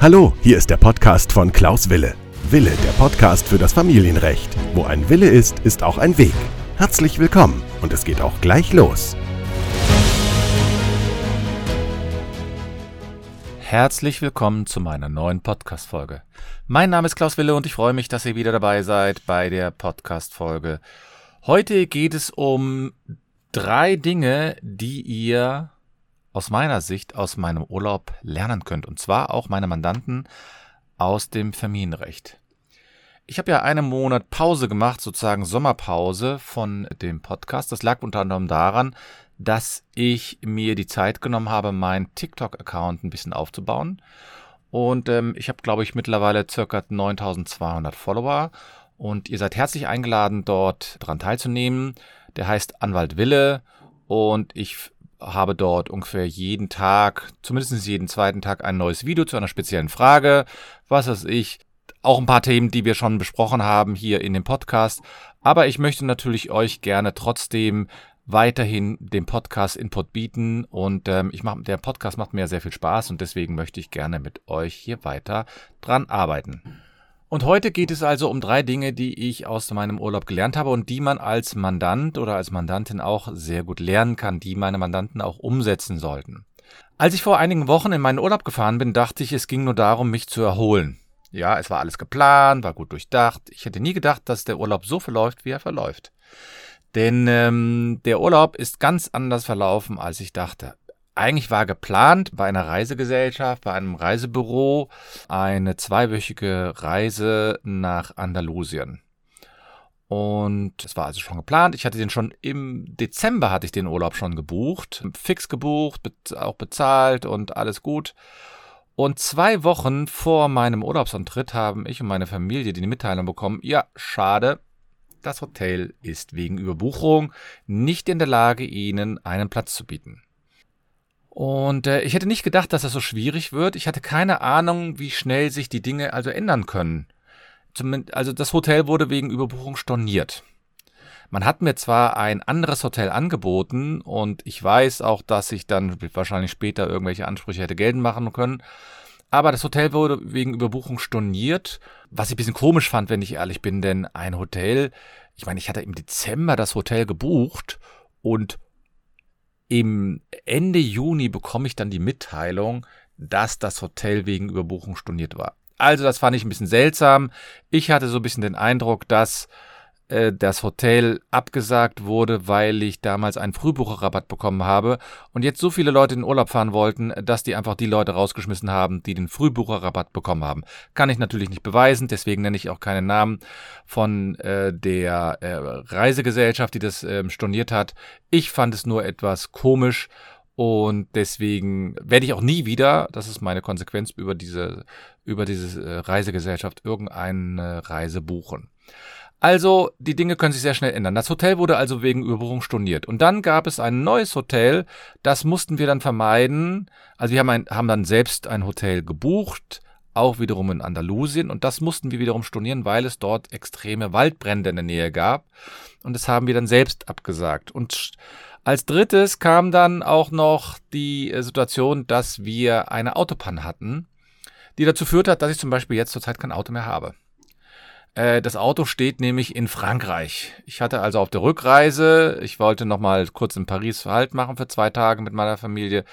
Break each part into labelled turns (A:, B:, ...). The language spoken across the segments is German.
A: Hallo, hier ist der Podcast von Klaus Wille. Wille, der Podcast für das Familienrecht. Wo ein Wille ist, ist auch ein Weg. Herzlich willkommen und es geht auch gleich los.
B: Herzlich willkommen zu meiner neuen Podcast-Folge. Mein Name ist Klaus Wille und ich freue mich, dass ihr wieder dabei seid bei der Podcast-Folge. Heute geht es um drei Dinge, die ihr aus meiner Sicht aus meinem Urlaub lernen könnt. Und zwar auch meine Mandanten aus dem Familienrecht. Ich habe ja einen Monat Pause gemacht, sozusagen Sommerpause von dem Podcast. Das lag unter anderem daran, dass ich mir die Zeit genommen habe, meinen TikTok-Account ein bisschen aufzubauen. Und ähm, ich habe, glaube ich, mittlerweile circa 9200 Follower. Und ihr seid herzlich eingeladen, dort dran teilzunehmen. Der heißt Anwalt Wille. Und ich habe dort ungefähr jeden Tag, zumindest jeden zweiten Tag, ein neues Video zu einer speziellen Frage. Was weiß ich. Auch ein paar Themen, die wir schon besprochen haben hier in dem Podcast. Aber ich möchte natürlich euch gerne trotzdem weiterhin den Podcast Input bieten und ähm, ich mach, der Podcast macht mir sehr viel Spaß und deswegen möchte ich gerne mit euch hier weiter dran arbeiten. Und heute geht es also um drei Dinge, die ich aus meinem Urlaub gelernt habe und die man als Mandant oder als Mandantin auch sehr gut lernen kann, die meine Mandanten auch umsetzen sollten. Als ich vor einigen Wochen in meinen Urlaub gefahren bin, dachte ich, es ging nur darum, mich zu erholen. Ja, es war alles geplant, war gut durchdacht. Ich hätte nie gedacht, dass der Urlaub so verläuft, wie er verläuft. Denn ähm, der Urlaub ist ganz anders verlaufen, als ich dachte. Eigentlich war geplant bei einer Reisegesellschaft, bei einem Reisebüro, eine zweiwöchige Reise nach Andalusien. Und es war also schon geplant. Ich hatte den schon im Dezember hatte ich den Urlaub schon gebucht, fix gebucht, auch bezahlt und alles gut. Und zwei Wochen vor meinem Urlaubsantritt haben ich und meine Familie die Mitteilung bekommen, ja, schade, das Hotel ist wegen Überbuchung nicht in der Lage, Ihnen einen Platz zu bieten. Und äh, ich hätte nicht gedacht, dass das so schwierig wird. Ich hatte keine Ahnung, wie schnell sich die Dinge also ändern können. Zumindest, also das Hotel wurde wegen Überbuchung storniert. Man hat mir zwar ein anderes Hotel angeboten und ich weiß auch, dass ich dann wahrscheinlich später irgendwelche Ansprüche hätte geltend machen können. Aber das Hotel wurde wegen Überbuchung storniert, was ich ein bisschen komisch fand, wenn ich ehrlich bin, denn ein Hotel, ich meine, ich hatte im Dezember das Hotel gebucht und im Ende Juni bekomme ich dann die Mitteilung, dass das Hotel wegen Überbuchung storniert war. Also das fand ich ein bisschen seltsam. Ich hatte so ein bisschen den Eindruck, dass äh, das Hotel abgesagt wurde, weil ich damals einen Frühbucherrabatt bekommen habe und jetzt so viele Leute in den Urlaub fahren wollten, dass die einfach die Leute rausgeschmissen haben, die den Frühbucherrabatt bekommen haben. Kann ich natürlich nicht beweisen, deswegen nenne ich auch keinen Namen von äh, der äh, Reisegesellschaft, die das äh, storniert hat. Ich fand es nur etwas komisch und deswegen werde ich auch nie wieder, das ist meine Konsequenz über diese, über diese äh, Reisegesellschaft, irgendeine Reise buchen. Also, die Dinge können sich sehr schnell ändern. Das Hotel wurde also wegen Überbuchung storniert. Und dann gab es ein neues Hotel, das mussten wir dann vermeiden. Also, wir haben, ein, haben dann selbst ein Hotel gebucht, auch wiederum in Andalusien. Und das mussten wir wiederum stornieren, weil es dort extreme Waldbrände in der Nähe gab. Und das haben wir dann selbst abgesagt. Und als drittes kam dann auch noch die äh, Situation, dass wir eine Autopanne hatten, die dazu führt hat, dass ich zum Beispiel jetzt zurzeit kein Auto mehr habe. Äh, das Auto steht nämlich in Frankreich. Ich hatte also auf der Rückreise, ich wollte noch mal kurz in Paris Halt machen für zwei Tage mit meiner Familie,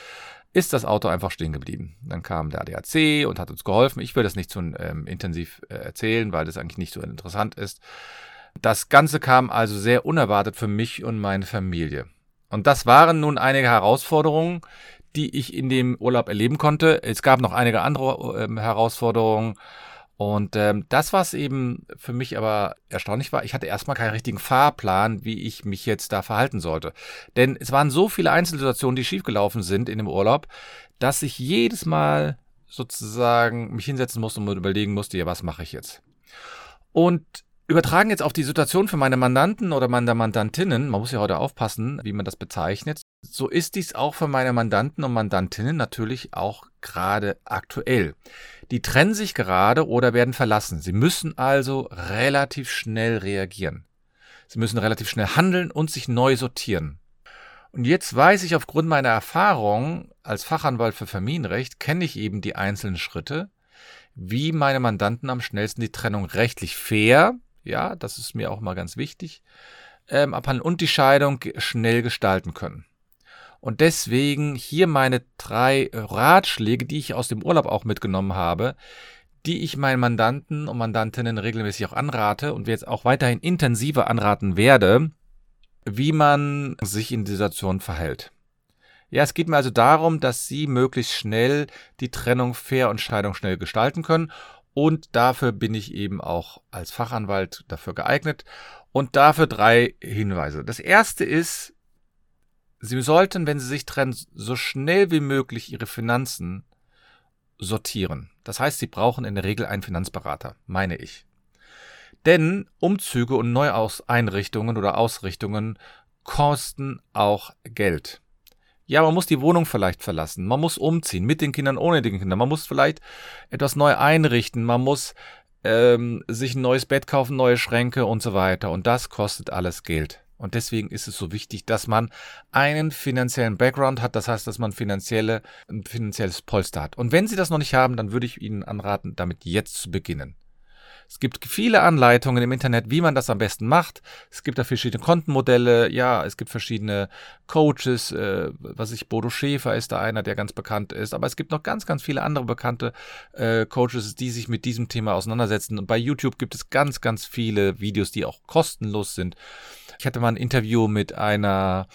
B: ist das Auto einfach stehen geblieben. Dann kam der ADAC und hat uns geholfen. Ich will das nicht zu ähm, intensiv äh, erzählen, weil das eigentlich nicht so interessant ist. Das Ganze kam also sehr unerwartet für mich und meine Familie. Und das waren nun einige Herausforderungen, die ich in dem Urlaub erleben konnte. Es gab noch einige andere äh, Herausforderungen. Und ähm, das, was eben für mich aber erstaunlich war, ich hatte erstmal keinen richtigen Fahrplan, wie ich mich jetzt da verhalten sollte. Denn es waren so viele Einzelsituationen, die schiefgelaufen sind in dem Urlaub, dass ich jedes Mal sozusagen mich hinsetzen musste und überlegen musste, ja, was mache ich jetzt? Und übertragen jetzt auf die Situation für meine Mandanten oder meine Mandantinnen, man muss ja heute aufpassen, wie man das bezeichnet, so ist dies auch für meine Mandanten und Mandantinnen natürlich auch gerade aktuell. Die trennen sich gerade oder werden verlassen. Sie müssen also relativ schnell reagieren. Sie müssen relativ schnell handeln und sich neu sortieren. Und jetzt weiß ich aufgrund meiner Erfahrung, als Fachanwalt für Familienrecht kenne ich eben die einzelnen Schritte, wie meine Mandanten am schnellsten die Trennung rechtlich fair, ja, das ist mir auch mal ganz wichtig, ähm, abhandeln und die Scheidung schnell gestalten können. Und deswegen hier meine drei Ratschläge, die ich aus dem Urlaub auch mitgenommen habe, die ich meinen Mandanten und Mandantinnen regelmäßig auch anrate und jetzt auch weiterhin intensiver anraten werde, wie man sich in dieser Situation verhält. Ja, es geht mir also darum, dass Sie möglichst schnell die Trennung fair und Scheidung schnell gestalten können. Und dafür bin ich eben auch als Fachanwalt dafür geeignet. Und dafür drei Hinweise. Das erste ist, Sie sollten, wenn Sie sich trennen, so schnell wie möglich Ihre Finanzen sortieren. Das heißt, Sie brauchen in der Regel einen Finanzberater, meine ich. Denn Umzüge und Neueinrichtungen oder Ausrichtungen kosten auch Geld. Ja, man muss die Wohnung vielleicht verlassen, man muss umziehen, mit den Kindern, ohne den Kindern, man muss vielleicht etwas neu einrichten, man muss ähm, sich ein neues Bett kaufen, neue Schränke und so weiter. Und das kostet alles Geld. Und deswegen ist es so wichtig, dass man einen finanziellen Background hat, das heißt, dass man finanzielle, ein finanzielles Polster hat. Und wenn Sie das noch nicht haben, dann würde ich Ihnen anraten, damit jetzt zu beginnen. Es gibt viele Anleitungen im Internet, wie man das am besten macht. Es gibt da verschiedene Kontenmodelle, ja, es gibt verschiedene Coaches, äh, was ich, Bodo Schäfer ist da einer, der ganz bekannt ist, aber es gibt noch ganz, ganz viele andere bekannte äh, Coaches, die sich mit diesem Thema auseinandersetzen. Und bei YouTube gibt es ganz, ganz viele Videos, die auch kostenlos sind. Ich hatte mal ein Interview mit einer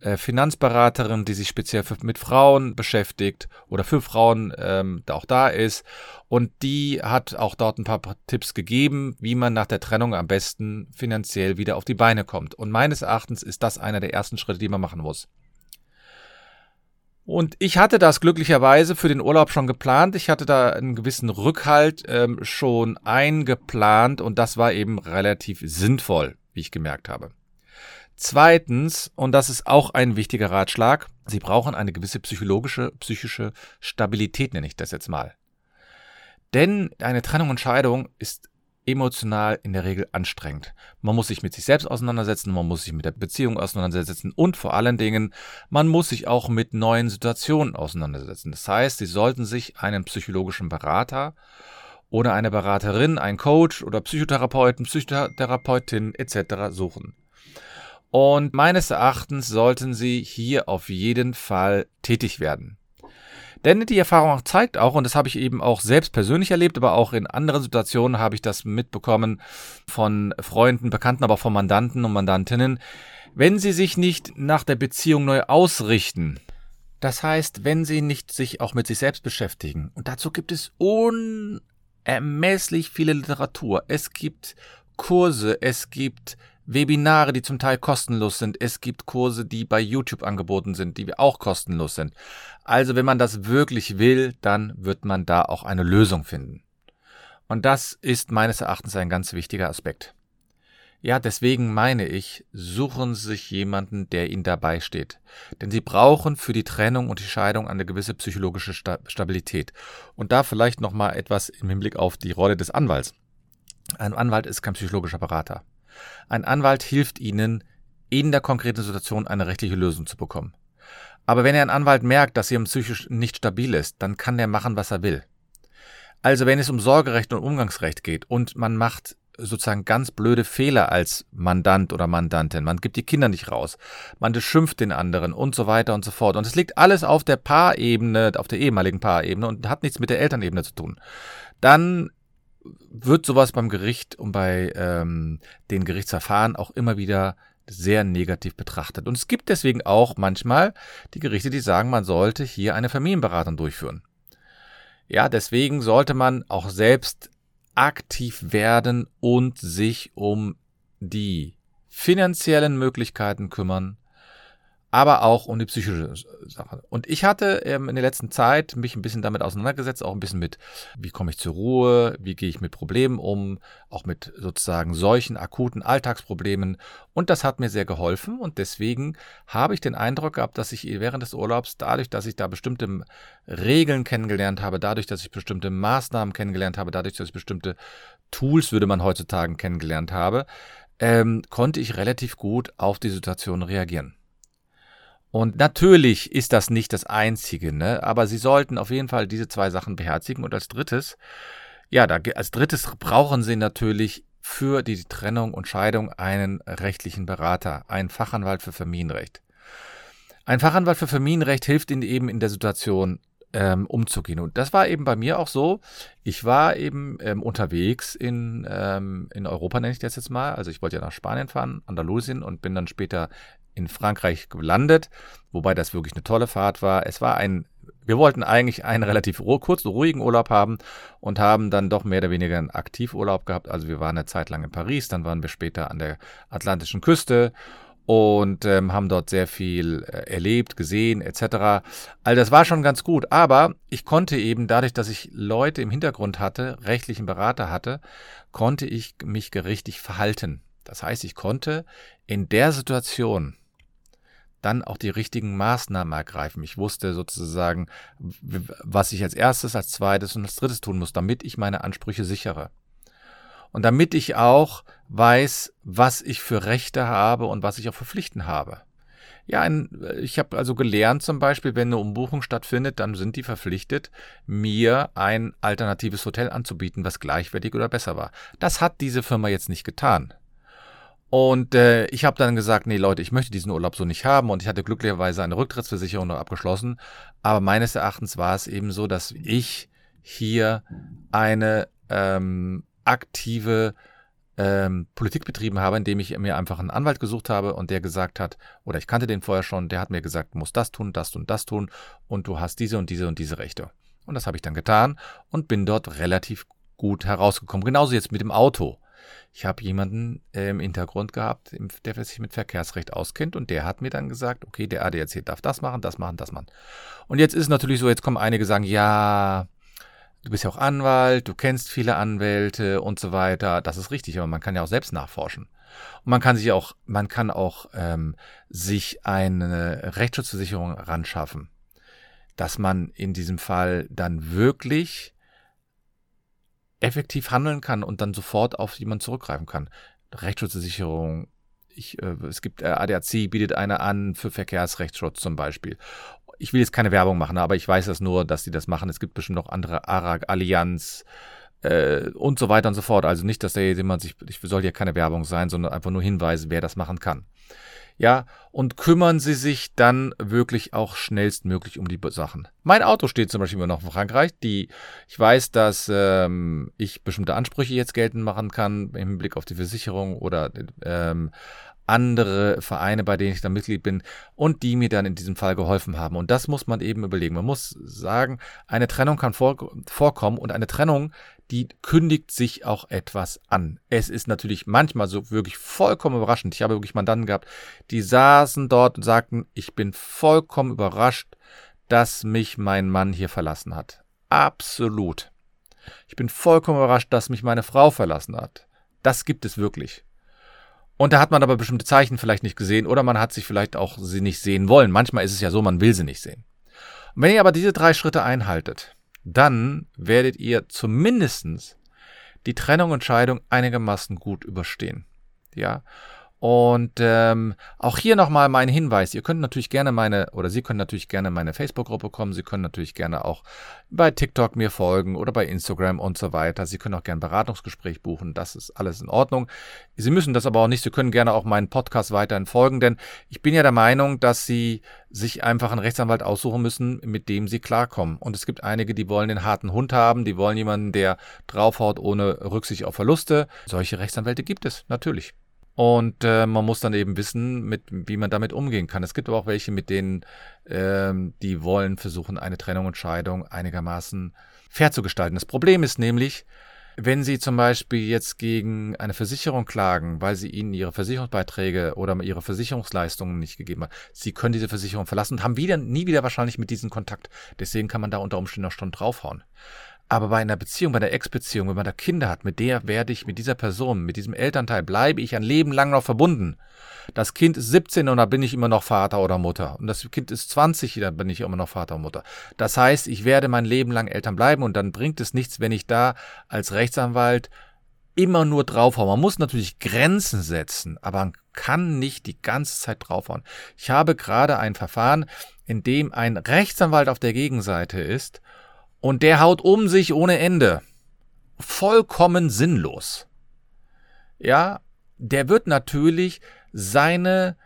B: äh, Finanzberaterin, die sich speziell für, mit Frauen beschäftigt oder für Frauen ähm, auch da ist. Und die hat auch dort ein paar Tipps gegeben, wie man nach der Trennung am besten finanziell wieder auf die Beine kommt. Und meines Erachtens ist das einer der ersten Schritte, die man machen muss. Und ich hatte das glücklicherweise für den Urlaub schon geplant. Ich hatte da einen gewissen Rückhalt ähm, schon eingeplant und das war eben relativ sinnvoll, wie ich gemerkt habe. Zweitens, und das ist auch ein wichtiger Ratschlag, Sie brauchen eine gewisse psychologische, psychische Stabilität, nenne ich das jetzt mal. Denn eine Trennung und Scheidung ist emotional in der Regel anstrengend. Man muss sich mit sich selbst auseinandersetzen, man muss sich mit der Beziehung auseinandersetzen und vor allen Dingen, man muss sich auch mit neuen Situationen auseinandersetzen. Das heißt, Sie sollten sich einen psychologischen Berater oder eine Beraterin, einen Coach oder Psychotherapeuten, Psychotherapeutin etc. suchen. Und meines Erachtens sollten sie hier auf jeden Fall tätig werden. Denn die Erfahrung zeigt auch, und das habe ich eben auch selbst persönlich erlebt, aber auch in anderen Situationen habe ich das mitbekommen von Freunden, Bekannten, aber auch von Mandanten und Mandantinnen, wenn sie sich nicht nach der Beziehung neu ausrichten, das heißt, wenn sie nicht sich auch mit sich selbst beschäftigen, und dazu gibt es unermesslich viele Literatur, es gibt Kurse, es gibt Webinare, die zum Teil kostenlos sind. Es gibt Kurse, die bei YouTube angeboten sind, die auch kostenlos sind. Also wenn man das wirklich will, dann wird man da auch eine Lösung finden. Und das ist meines Erachtens ein ganz wichtiger Aspekt. Ja, deswegen meine ich, suchen Sie sich jemanden, der Ihnen dabei steht. Denn Sie brauchen für die Trennung und die Scheidung eine gewisse psychologische Stabilität. Und da vielleicht nochmal etwas im Hinblick auf die Rolle des Anwalts. Ein Anwalt ist kein psychologischer Berater. Ein Anwalt hilft Ihnen, in der konkreten Situation eine rechtliche Lösung zu bekommen. Aber wenn ein Anwalt merkt, dass jemand psychisch nicht stabil ist, dann kann der machen, was er will. Also wenn es um Sorgerecht und Umgangsrecht geht und man macht sozusagen ganz blöde Fehler als Mandant oder Mandantin. Man gibt die Kinder nicht raus. Man beschimpft den anderen und so weiter und so fort. Und es liegt alles auf der Paarebene, auf der ehemaligen Paarebene und hat nichts mit der Elternebene zu tun. Dann wird sowas beim Gericht und bei ähm, den Gerichtsverfahren auch immer wieder sehr negativ betrachtet. Und es gibt deswegen auch manchmal die Gerichte, die sagen, man sollte hier eine Familienberatung durchführen. Ja, deswegen sollte man auch selbst aktiv werden und sich um die finanziellen Möglichkeiten kümmern, aber auch um die psychische Sache. Und ich hatte ähm, in der letzten Zeit mich ein bisschen damit auseinandergesetzt, auch ein bisschen mit, wie komme ich zur Ruhe, wie gehe ich mit Problemen um, auch mit sozusagen solchen akuten Alltagsproblemen. Und das hat mir sehr geholfen und deswegen habe ich den Eindruck gehabt, dass ich während des Urlaubs, dadurch, dass ich da bestimmte Regeln kennengelernt habe, dadurch, dass ich bestimmte Maßnahmen kennengelernt habe, dadurch, dass ich bestimmte Tools, würde man heutzutage kennengelernt habe, ähm, konnte ich relativ gut auf die Situation reagieren. Und natürlich ist das nicht das Einzige, ne? aber Sie sollten auf jeden Fall diese zwei Sachen beherzigen. Und als drittes, ja, da, als drittes brauchen Sie natürlich für die Trennung und Scheidung einen rechtlichen Berater, einen Fachanwalt für Familienrecht. Ein Fachanwalt für Familienrecht hilft Ihnen eben in der Situation ähm, umzugehen. Und das war eben bei mir auch so. Ich war eben ähm, unterwegs in, ähm, in Europa, nenne ich das jetzt mal. Also ich wollte ja nach Spanien fahren, Andalusien und bin dann später in Frankreich gelandet, wobei das wirklich eine tolle Fahrt war. Es war ein, wir wollten eigentlich einen relativ kurzen, ruhigen Urlaub haben und haben dann doch mehr oder weniger einen Aktivurlaub gehabt. Also wir waren eine Zeit lang in Paris, dann waren wir später an der atlantischen Küste und ähm, haben dort sehr viel äh, erlebt, gesehen etc. All das war schon ganz gut, aber ich konnte eben dadurch, dass ich Leute im Hintergrund hatte, rechtlichen Berater hatte, konnte ich mich gerichtig verhalten. Das heißt, ich konnte in der Situation dann auch die richtigen Maßnahmen ergreifen. Ich wusste sozusagen, was ich als erstes, als zweites und als drittes tun muss, damit ich meine Ansprüche sichere. Und damit ich auch weiß, was ich für Rechte habe und was ich auch für Pflichten habe. Ja, ein, ich habe also gelernt zum Beispiel, wenn eine Umbuchung stattfindet, dann sind die verpflichtet, mir ein alternatives Hotel anzubieten, was gleichwertig oder besser war. Das hat diese Firma jetzt nicht getan. Und äh, ich habe dann gesagt, nee Leute, ich möchte diesen Urlaub so nicht haben und ich hatte glücklicherweise eine Rücktrittsversicherung noch abgeschlossen. Aber meines Erachtens war es eben so, dass ich hier eine ähm, aktive ähm, Politik betrieben habe, indem ich mir einfach einen Anwalt gesucht habe und der gesagt hat, oder ich kannte den vorher schon, der hat mir gesagt, du musst das tun, das und das tun und du hast diese und diese und diese Rechte. Und das habe ich dann getan und bin dort relativ gut herausgekommen. Genauso jetzt mit dem Auto. Ich habe jemanden äh, im Hintergrund gehabt, der sich mit Verkehrsrecht auskennt und der hat mir dann gesagt, okay, der ADAC darf das machen, das machen, das machen. Und jetzt ist es natürlich so, jetzt kommen einige sagen, ja, du bist ja auch Anwalt, du kennst viele Anwälte und so weiter. Das ist richtig, aber man kann ja auch selbst nachforschen. Und man kann sich auch, man kann auch ähm, sich eine Rechtsschutzversicherung ranschaffen, dass man in diesem Fall dann wirklich effektiv handeln kann und dann sofort auf jemanden zurückgreifen kann. Rechtsschutzversicherung, ich, äh, es gibt äh, ADAC bietet eine an für Verkehrsrechtsschutz zum Beispiel. Ich will jetzt keine Werbung machen, aber ich weiß das nur, dass die das machen. Es gibt bestimmt noch andere ARAG, Allianz äh, und so weiter und so fort. Also nicht, dass da jemand sich, ich soll hier keine Werbung sein, sondern einfach nur hinweisen, wer das machen kann ja, und kümmern Sie sich dann wirklich auch schnellstmöglich um die Sachen. Mein Auto steht zum Beispiel immer noch in Frankreich. Die, ich weiß, dass ähm, ich bestimmte Ansprüche jetzt geltend machen kann im Hinblick auf die Versicherung oder ähm, andere Vereine, bei denen ich da Mitglied bin und die mir dann in diesem Fall geholfen haben. Und das muss man eben überlegen. Man muss sagen, eine Trennung kann vor, vorkommen und eine Trennung, die kündigt sich auch etwas an. Es ist natürlich manchmal so wirklich vollkommen überraschend. Ich habe wirklich Mandanten gehabt, die saßen dort und sagten, ich bin vollkommen überrascht, dass mich mein Mann hier verlassen hat. Absolut. Ich bin vollkommen überrascht, dass mich meine Frau verlassen hat. Das gibt es wirklich. Und da hat man aber bestimmte Zeichen vielleicht nicht gesehen oder man hat sich vielleicht auch sie nicht sehen wollen. Manchmal ist es ja so, man will sie nicht sehen. Und wenn ihr aber diese drei Schritte einhaltet, dann werdet ihr zumindestens die Trennung und Scheidung einigermaßen gut überstehen. Ja. Und ähm, auch hier nochmal mein Hinweis. Ihr könnt natürlich gerne meine, oder Sie können natürlich gerne meine Facebook-Gruppe kommen. Sie können natürlich gerne auch bei TikTok mir folgen oder bei Instagram und so weiter. Sie können auch gerne ein Beratungsgespräch buchen. Das ist alles in Ordnung. Sie müssen das aber auch nicht. Sie können gerne auch meinen Podcast weiterhin folgen, denn ich bin ja der Meinung, dass Sie sich einfach einen Rechtsanwalt aussuchen müssen, mit dem Sie klarkommen. Und es gibt einige, die wollen den harten Hund haben, die wollen jemanden, der draufhaut ohne Rücksicht auf Verluste. Solche Rechtsanwälte gibt es, natürlich. Und äh, man muss dann eben wissen, mit, wie man damit umgehen kann. Es gibt aber auch welche, mit denen, ähm, die wollen versuchen, eine Trennung und Scheidung einigermaßen fair zu gestalten. Das Problem ist nämlich, wenn Sie zum Beispiel jetzt gegen eine Versicherung klagen, weil sie Ihnen Ihre Versicherungsbeiträge oder Ihre Versicherungsleistungen nicht gegeben hat, Sie können diese Versicherung verlassen und haben wieder, nie wieder wahrscheinlich mit diesem Kontakt. Deswegen kann man da unter Umständen noch schon draufhauen. Aber bei einer Beziehung, bei einer Ex-Beziehung, wenn man da Kinder hat, mit der werde ich, mit dieser Person, mit diesem Elternteil, bleibe ich ein Leben lang noch verbunden. Das Kind ist 17 und da bin ich immer noch Vater oder Mutter. Und das Kind ist 20, da bin ich immer noch Vater und Mutter. Das heißt, ich werde mein Leben lang Eltern bleiben und dann bringt es nichts, wenn ich da als Rechtsanwalt immer nur draufhauen. Man muss natürlich Grenzen setzen, aber man kann nicht die ganze Zeit draufhauen. Ich habe gerade ein Verfahren, in dem ein Rechtsanwalt auf der Gegenseite ist und der haut um sich ohne Ende. Vollkommen sinnlos. Ja, der wird natürlich seine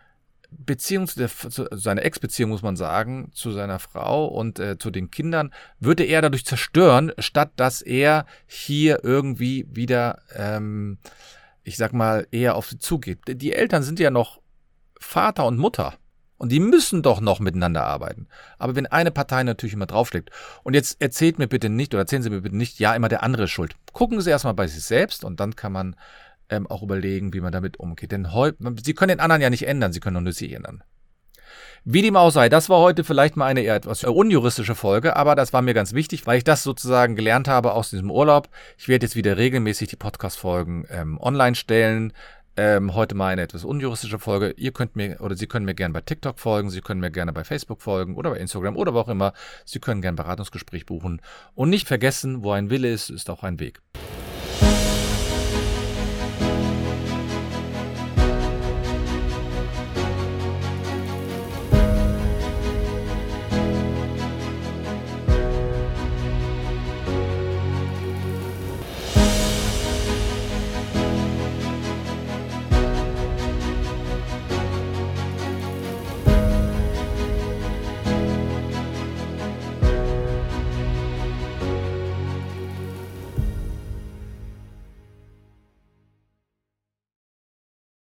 B: Beziehung zu der, zu, seine Ex-Beziehung muss man sagen, zu seiner Frau und äh, zu den Kindern, würde er dadurch zerstören, statt dass er hier irgendwie wieder, ähm, ich sag mal, eher auf sie zugeht. Die Eltern sind ja noch Vater und Mutter. Und die müssen doch noch miteinander arbeiten. Aber wenn eine Partei natürlich immer draufschlägt, und jetzt erzählt mir bitte nicht oder erzählen Sie mir bitte nicht, ja, immer der andere ist schuld. Gucken Sie erstmal bei sich selbst und dann kann man ähm, auch überlegen, wie man damit umgeht. Denn Sie können den anderen ja nicht ändern, Sie können nur sich ändern. Wie dem auch sei, das war heute vielleicht mal eine eher etwas unjuristische Folge, aber das war mir ganz wichtig, weil ich das sozusagen gelernt habe aus diesem Urlaub. Ich werde jetzt wieder regelmäßig die Podcast-Folgen ähm, online stellen. Ähm, heute mal eine etwas unjuristische Folge. Ihr könnt mir oder Sie können mir gerne bei TikTok folgen, Sie können mir gerne bei Facebook folgen oder bei Instagram oder wo auch immer. Sie können gerne ein Beratungsgespräch buchen. Und nicht vergessen, wo ein Wille ist, ist auch ein Weg.